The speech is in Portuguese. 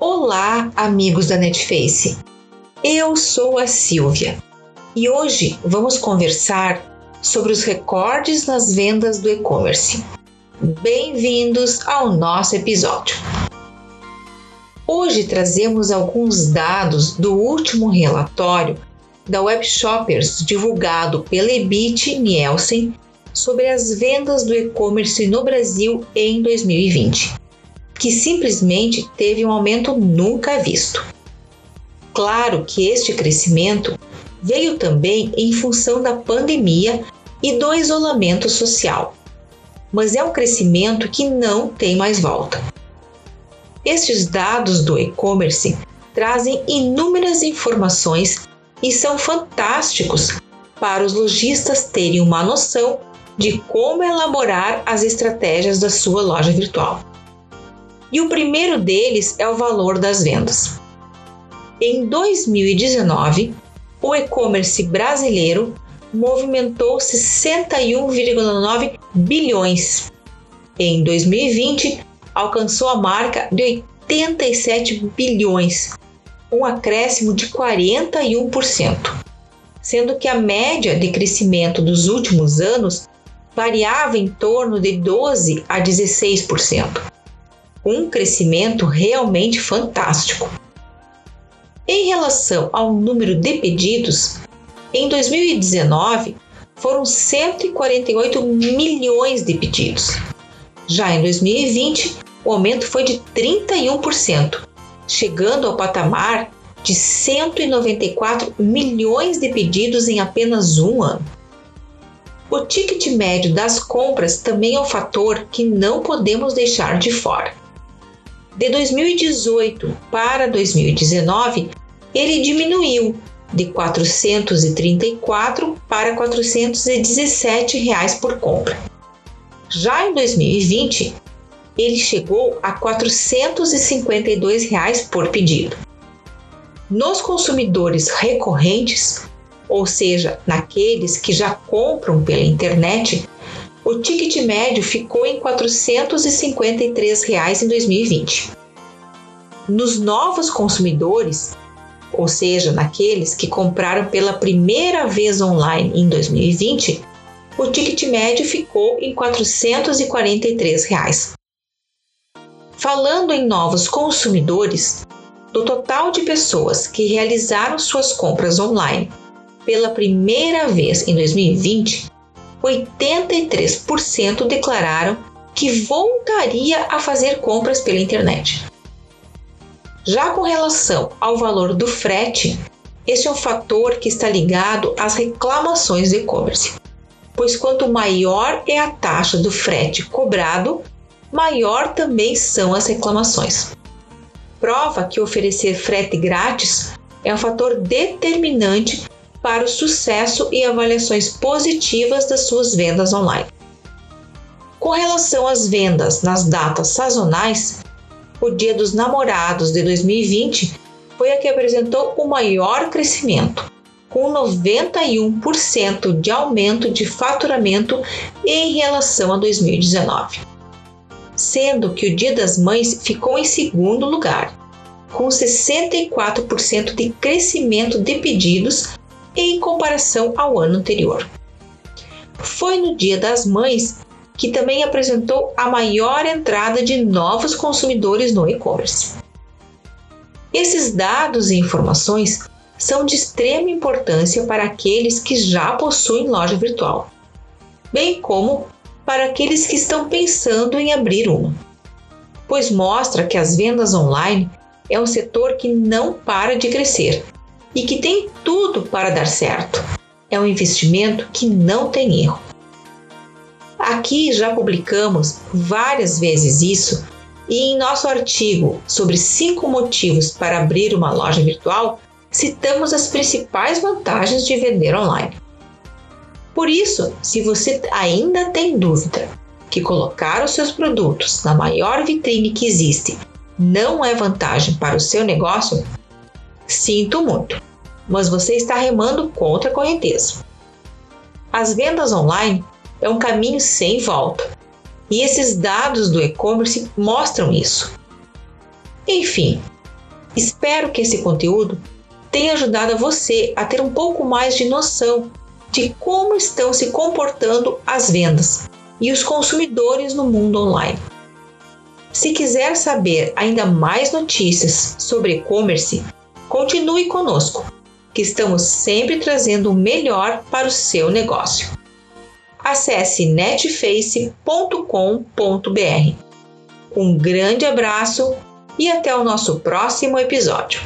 Olá, amigos da Netface. Eu sou a Silvia e hoje vamos conversar sobre os recordes nas vendas do e-commerce. Bem-vindos ao nosso episódio. Hoje trazemos alguns dados do último relatório da Web Shoppers divulgado pela Ebit Nielsen sobre as vendas do e-commerce no Brasil em 2020 que simplesmente teve um aumento nunca visto. Claro que este crescimento veio também em função da pandemia e do isolamento social, mas é um crescimento que não tem mais volta. Estes dados do e-commerce trazem inúmeras informações e são fantásticos para os lojistas terem uma noção de como elaborar as estratégias da sua loja virtual e o primeiro deles é o valor das vendas. Em 2019, o e-commerce brasileiro movimentou 61,9 bilhões. Em 2020, alcançou a marca de 87 bilhões, um acréscimo de 41%, sendo que a média de crescimento dos últimos anos variava em torno de 12 a 16% um crescimento realmente fantástico. Em relação ao número de pedidos, em 2019 foram 148 milhões de pedidos. Já em 2020, o aumento foi de 31%, chegando ao patamar de 194 milhões de pedidos em apenas um ano. O ticket médio das compras também é um fator que não podemos deixar de fora. De 2018 para 2019, ele diminuiu de 434 para 417 reais por compra. Já em 2020, ele chegou a 452 reais por pedido. Nos consumidores recorrentes, ou seja, naqueles que já compram pela internet, o ticket médio ficou em 453 reais em 2020. Nos novos consumidores, ou seja, naqueles que compraram pela primeira vez online em 2020, o ticket médio ficou em 443 reais. Falando em novos consumidores, do total de pessoas que realizaram suas compras online pela primeira vez em 2020, 83% declararam que voltaria a fazer compras pela internet. Já com relação ao valor do frete, este é um fator que está ligado às reclamações de e-commerce, pois quanto maior é a taxa do frete cobrado, maior também são as reclamações. Prova que oferecer frete grátis é um fator determinante para o sucesso e avaliações positivas das suas vendas online. Com relação às vendas nas datas sazonais, o Dia dos Namorados de 2020 foi a que apresentou o maior crescimento, com 91% de aumento de faturamento em relação a 2019. Sendo que o Dia das Mães ficou em segundo lugar, com 64% de crescimento de pedidos em comparação ao ano anterior. Foi no Dia das Mães que também apresentou a maior entrada de novos consumidores no e-commerce. Esses dados e informações são de extrema importância para aqueles que já possuem loja virtual, bem como para aqueles que estão pensando em abrir uma, pois mostra que as vendas online é um setor que não para de crescer e que tem tudo para dar certo. É um investimento que não tem erro. Aqui já publicamos várias vezes isso e em nosso artigo sobre cinco motivos para abrir uma loja virtual, citamos as principais vantagens de vender online. Por isso, se você ainda tem dúvida que colocar os seus produtos na maior vitrine que existe não é vantagem para o seu negócio, Sinto muito, mas você está remando contra a correnteza. As vendas online é um caminho sem volta e esses dados do e-commerce mostram isso. Enfim, Espero que esse conteúdo tenha ajudado você a ter um pouco mais de noção de como estão se comportando as vendas e os consumidores no mundo online. Se quiser saber ainda mais notícias sobre e-commerce, continue conosco, que estamos sempre trazendo o melhor para o seu negócio. Acesse netface.com.br. Um grande abraço e até o nosso próximo episódio.